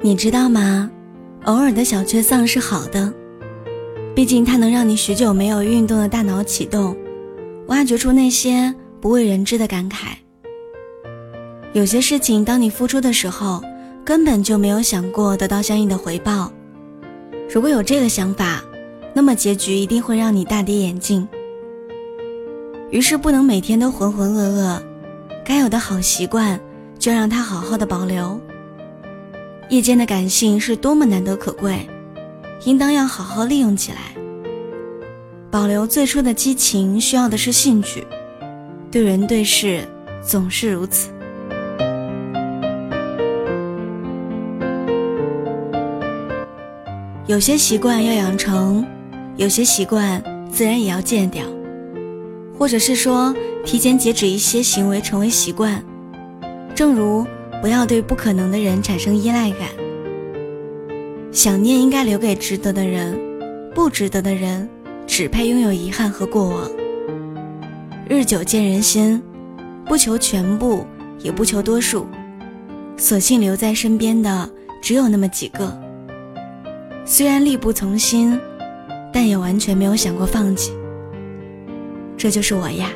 你知道吗？偶尔的小缺丧是好的，毕竟它能让你许久没有运动的大脑启动，挖掘出那些不为人知的感慨。有些事情，当你付出的时候，根本就没有想过得到相应的回报。如果有这个想法，那么结局一定会让你大跌眼镜。于是，不能每天都浑浑噩噩，该有的好习惯就让它好好的保留。夜间的感性是多么难得可贵，应当要好好利用起来。保留最初的激情，需要的是兴趣。对人对事总是如此。有些习惯要养成，有些习惯自然也要戒掉，或者是说提前截止一些行为成为习惯，正如。不要对不可能的人产生依赖感。想念应该留给值得的人，不值得的人只配拥有遗憾和过往。日久见人心，不求全部，也不求多数，索性留在身边的只有那么几个。虽然力不从心，但也完全没有想过放弃。这就是我呀。